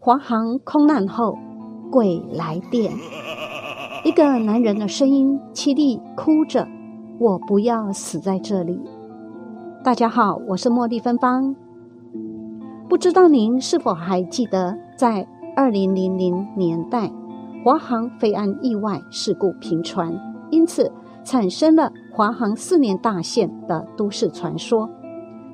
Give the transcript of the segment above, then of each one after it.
华航空难后，鬼来电。一个男人的声音凄厉，哭着：“我不要死在这里。”大家好，我是茉莉芬芳。不知道您是否还记得，在二零零零年代，华航飞安意外事故频传，因此产生了华航四年大限的都市传说。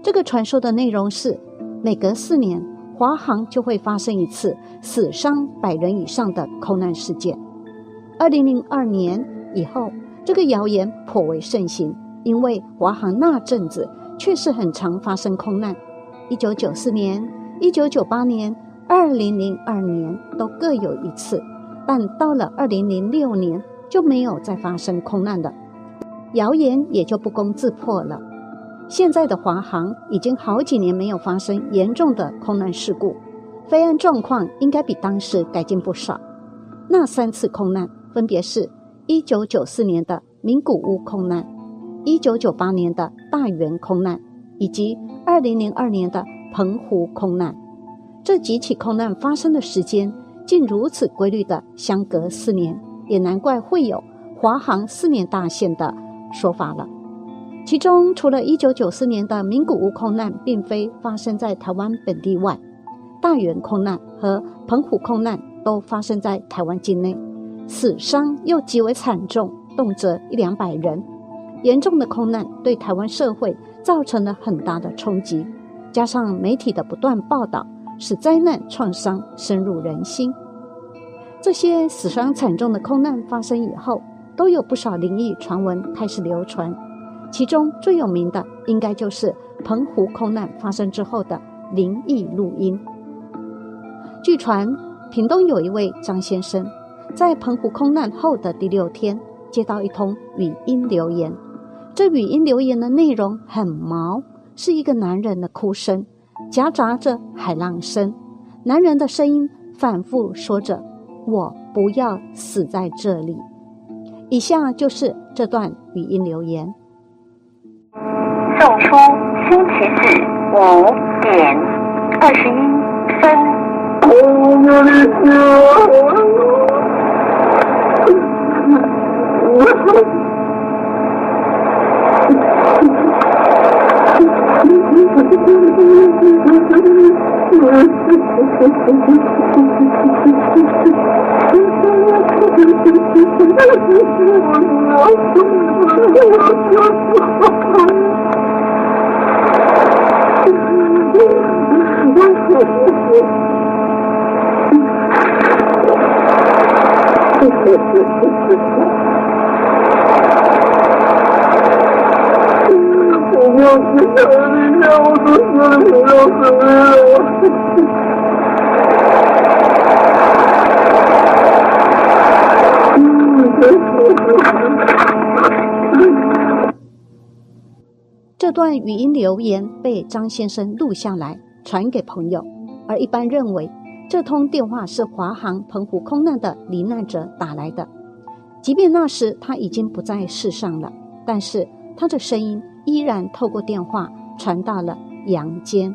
这个传说的内容是，每隔四年，华航就会发生一次死伤百人以上的空难事件。二零零二年以后，这个谣言颇为盛行，因为华航那阵子确实很常发生空难。一九九四年、一九九八年、二零零二年都各有一次，但到了二零零六年就没有再发生空难了，谣言也就不攻自破了。现在的华航已经好几年没有发生严重的空难事故，飞安状况应该比当时改进不少。那三次空难。分别是1994年的名古屋空难、1998年的大园空难，以及2002年的澎湖空难。这几起空难发生的时间竟如此规律的相隔四年，也难怪会有华航四年大限的说法了。其中，除了1994年的名古屋空难并非发生在台湾本地外，大园空难和澎湖空难都发生在台湾境内。死伤又极为惨重，动辄一两百人。严重的空难对台湾社会造成了很大的冲击，加上媒体的不断报道，使灾难创伤深入人心。这些死伤惨重的空难发生以后，都有不少灵异传闻开始流传。其中最有名的，应该就是澎湖空难发生之后的灵异录音。据传，屏东有一位张先生。在澎湖空难后的第六天，接到一通语音留言。这语音留言的内容很毛，是一个男人的哭声，夹杂着海浪声。男人的声音反复说着：“我不要死在这里。”以下就是这段语音留言：送出星期四五点二十一分。这段语音留言被张先生录下来，传给朋友，而一般认为这通电话是华航澎湖空难的罹难者打来的。即便那时他已经不在世上了，但是他的声音依然透过电话传到了阳间。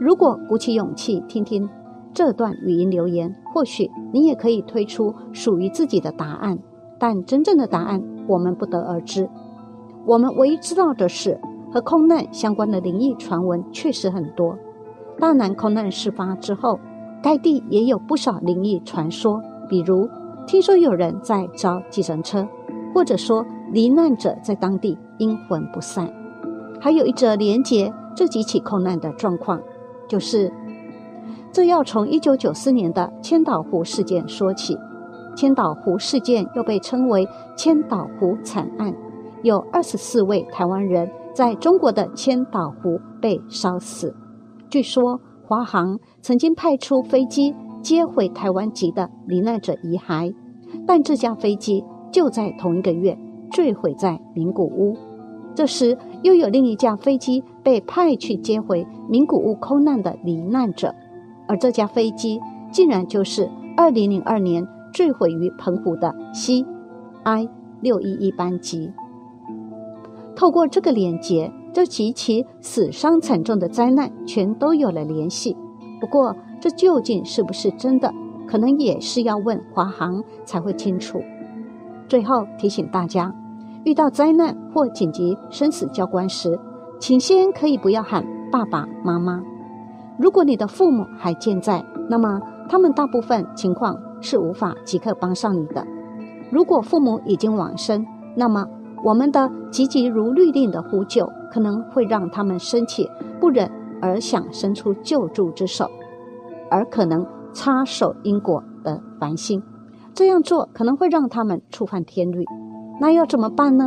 如果鼓起勇气听听这段语音留言，或许你也可以推出属于自己的答案。但真正的答案我们不得而知。我们唯一知道的是，和空难相关的灵异传闻确实很多。大南空难事发之后，该地也有不少灵异传说，比如。听说有人在招计程车，或者说罹难者在当地阴魂不散。还有一则连结这几起空难的状况，就是这要从一九九四年的千岛湖事件说起。千岛湖事件又被称为千岛湖惨案，有二十四位台湾人在中国的千岛湖被烧死。据说华航曾经派出飞机。接回台湾籍的罹难者遗骸，但这架飞机就在同一个月坠毁在名古屋。这时，又有另一架飞机被派去接回名古屋空难的罹难者，而这架飞机竟然就是2002年坠毁于澎湖的 C I 六一一班机。透过这个连接，这及其死伤惨重的灾难全都有了联系。不过，这究竟是不是真的，可能也是要问华航才会清楚。最后提醒大家，遇到灾难或紧急生死交关时，请先可以不要喊爸爸妈妈。如果你的父母还健在，那么他们大部分情况是无法即刻帮上你的。如果父母已经往生，那么我们的急急如律令的呼救，可能会让他们生气不忍，而想伸出救助之手，而可能插手因果的烦心。这样做可能会让他们触犯天律。那要怎么办呢？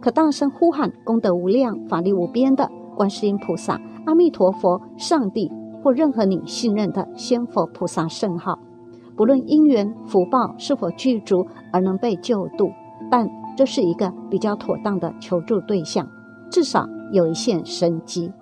可大声呼喊功德无量、法力无边的观世音菩萨、阿弥陀佛、上帝或任何你信任的仙佛菩萨圣号。不论因缘福报是否具足而能被救度，但这是一个比较妥当的求助对象，至少有一线生机。